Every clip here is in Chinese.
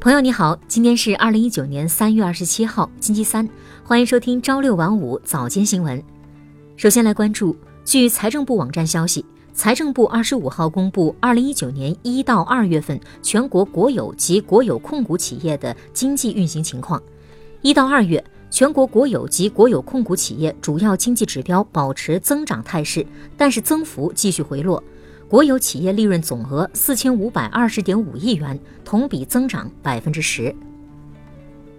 朋友你好，今天是二零一九年三月二十七号，星期三，欢迎收听朝六晚五早间新闻。首先来关注，据财政部网站消息，财政部二十五号公布二零一九年一到二月份全国国有及国有控股企业的经济运行情况。一到二月，全国国有及国有控股企业主要经济指标保持增长态势，但是增幅继续回落。国有企业利润总额四千五百二十点五亿元，同比增长百分之十。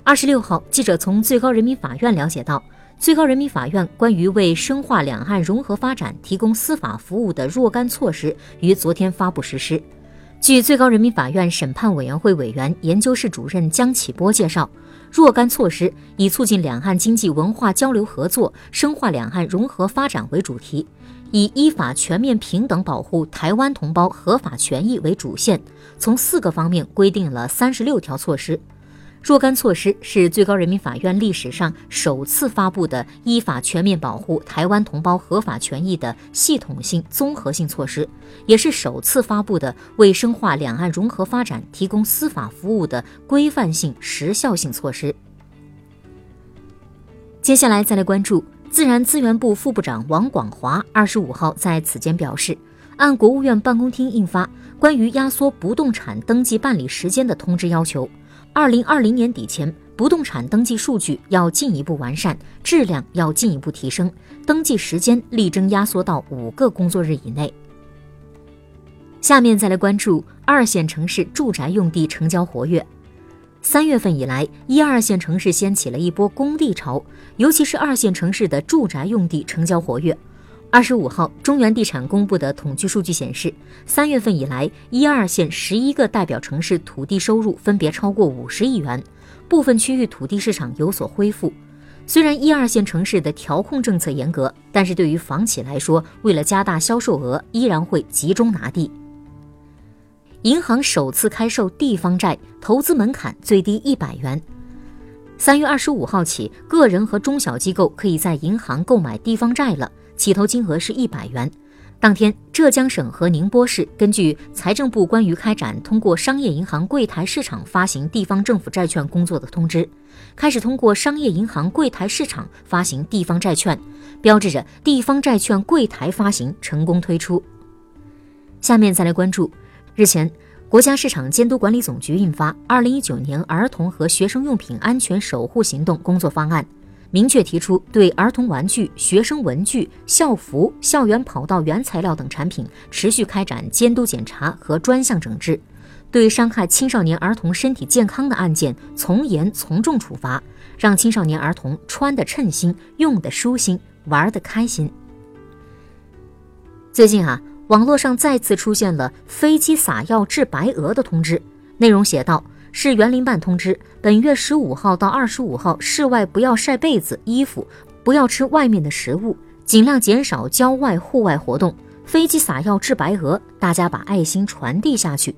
二十六号，记者从最高人民法院了解到，最高人民法院关于为深化两岸融合发展提供司法服务的若干措施于昨天发布实施。据最高人民法院审判委员会委员、研究室主任江启波介绍，若干措施以促进两岸经济文化交流合作、深化两岸融合发展为主题。以依法全面平等保护台湾同胞合法权益为主线，从四个方面规定了三十六条措施。若干措施是最高人民法院历史上首次发布的依法全面保护台湾同胞合法权益的系统性、综合性措施，也是首次发布的为深化两岸融合发展提供司法服务的规范性、时效性措施。接下来再来关注。自然资源部副部长王广华二十五号在此间表示，按国务院办公厅印发《关于压缩不动产登记办理时间的通知》要求，二零二零年底前，不动产登记数据要进一步完善，质量要进一步提升，登记时间力争压缩到五个工作日以内。下面再来关注二线城市住宅用地成交活跃。三月份以来，一二线城市掀起了一波供地潮，尤其是二线城市的住宅用地成交活跃。二十五号，中原地产公布的统计数据显示，三月份以来，一二线十一个代表城市土地收入分别超过五十亿元，部分区域土地市场有所恢复。虽然一二线城市的调控政策严格，但是对于房企来说，为了加大销售额，依然会集中拿地。银行首次开售地方债，投资门槛最低一百元。三月二十五号起，个人和中小机构可以在银行购买地方债了，起投金额是一百元。当天，浙江省和宁波市根据财政部关于开展通过商业银行柜台市场发行地方政府债券工作的通知，开始通过商业银行柜台市场发行地方债券，标志着地方债券柜台发行成功推出。下面再来关注。日前，国家市场监督管理总局印发《二零一九年儿童和学生用品安全守护行动工作方案》，明确提出对儿童玩具、学生文具、校服、校园跑道原材料等产品持续开展监督检查和专项整治，对伤害青少年儿童身体健康的案件从严从重处罚，让青少年儿童穿得称心、用得舒心、玩得开心。最近啊。网络上再次出现了飞机撒药治白鹅的通知，内容写道：市园林办通知，本月十五号到二十五号，室外不要晒被子、衣服，不要吃外面的食物，尽量减少郊外户外活动。飞机撒药治白鹅，大家把爱心传递下去。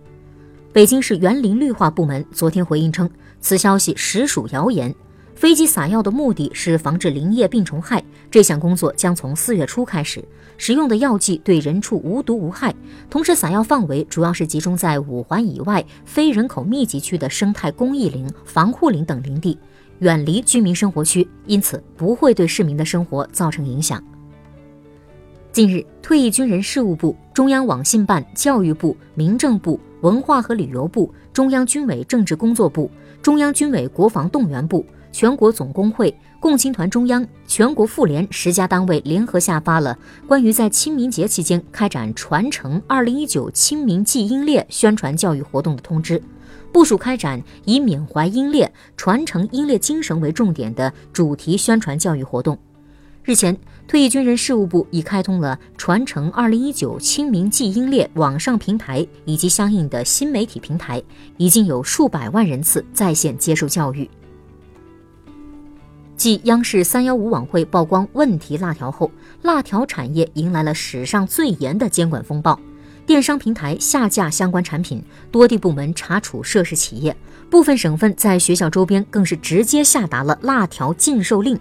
北京市园林绿化部门昨天回应称，此消息实属谣言。飞机撒药的目的是防治林业病虫害，这项工作将从四月初开始。使用的药剂对人畜无毒无害，同时撒药范围主要是集中在五环以外非人口密集区的生态公益林、防护林等林地，远离居民生活区，因此不会对市民的生活造成影响。近日，退役军人事务部、中央网信办、教育部、民政部、文化和旅游部、中央军委政治工作部、中央军委国防动员部。全国总工会、共青团中央、全国妇联十家单位联合下发了关于在清明节期间开展传承二零一九清明祭英烈宣传教育活动的通知，部署开展以缅怀英烈、传承英烈精神为重点的主题宣传教育活动。日前，退役军人事务部已开通了传承二零一九清明祭英烈网上平台以及相应的新媒体平台，已经有数百万人次在线接受教育。继央视三幺五晚会曝光问题辣条后，辣条产业迎来了史上最严的监管风暴，电商平台下架相关产品，多地部门查处涉事企业，部分省份在学校周边更是直接下达了辣条禁售令。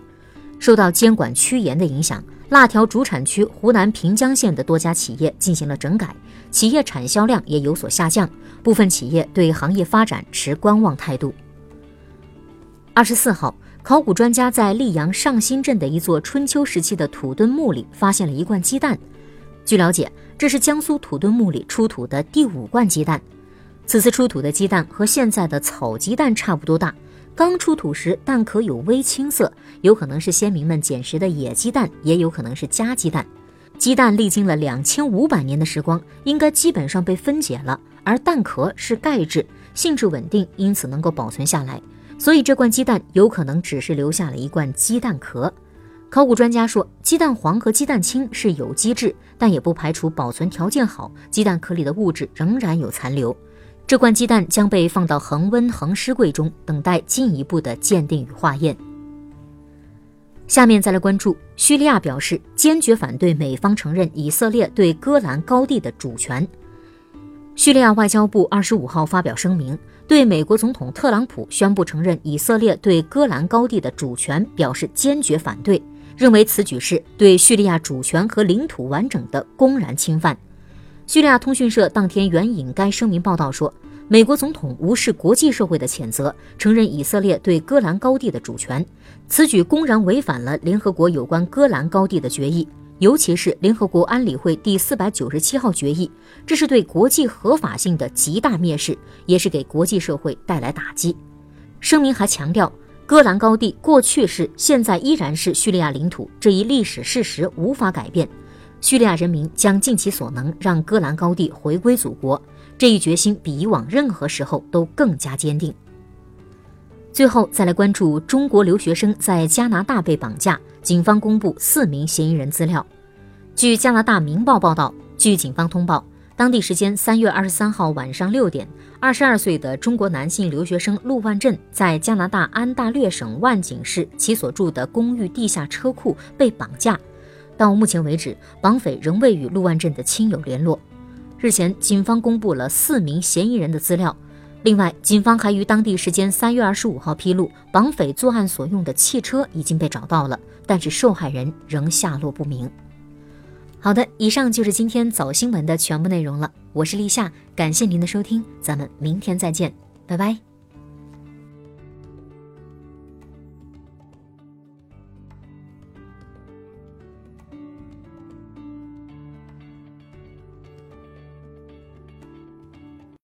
受到监管趋严的影响，辣条主产区湖南平江县的多家企业进行了整改，企业产销量也有所下降，部分企业对行业发展持观望态度。二十四号，考古专家在溧阳上新镇的一座春秋时期的土墩墓里发现了一罐鸡蛋。据了解，这是江苏土墩墓里出土的第五罐鸡蛋。此次出土的鸡蛋和现在的草鸡蛋差不多大，刚出土时蛋壳有微青色，有可能是先民们捡拾的野鸡蛋，也有可能是家鸡蛋。鸡蛋历经了两千五百年的时光，应该基本上被分解了，而蛋壳是钙质，性质稳定，因此能够保存下来。所以这罐鸡蛋有可能只是留下了一罐鸡蛋壳。考古专家说，鸡蛋黄和鸡蛋清是有机质，但也不排除保存条件好，鸡蛋壳里的物质仍然有残留。这罐鸡蛋将被放到恒温恒湿柜中，等待进一步的鉴定与化验。下面再来关注，叙利亚表示坚决反对美方承认以色列对戈兰高地的主权。叙利亚外交部二十五号发表声明，对美国总统特朗普宣布承认以色列对戈兰高地的主权表示坚决反对，认为此举是对叙利亚主权和领土完整的公然侵犯。叙利亚通讯社当天援引该声明报道说。美国总统无视国际社会的谴责，承认以色列对戈兰高地的主权，此举公然违反了联合国有关戈兰高地的决议，尤其是联合国安理会第四百九十七号决议，这是对国际合法性的极大蔑视，也是给国际社会带来打击。声明还强调，戈兰高地过去是，现在依然是叙利亚领土，这一历史事实无法改变。叙利亚人民将尽其所能让戈兰高地回归祖国。这一决心比以往任何时候都更加坚定。最后再来关注中国留学生在加拿大被绑架，警方公布四名嫌疑人资料。据加拿大《明报》报道，据警方通报，当地时间三月二十三号晚上六点，二十二岁的中国男性留学生陆万振在加拿大安大略省万景市其所住的公寓地下车库被绑架。到目前为止，绑匪仍未与陆万振的亲友联络。日前，警方公布了四名嫌疑人的资料。另外，警方还于当地时间三月二十五号披露，绑匪作案所用的汽车已经被找到了，但是受害人仍下落不明。好的，以上就是今天早新闻的全部内容了。我是立夏，感谢您的收听，咱们明天再见，拜拜。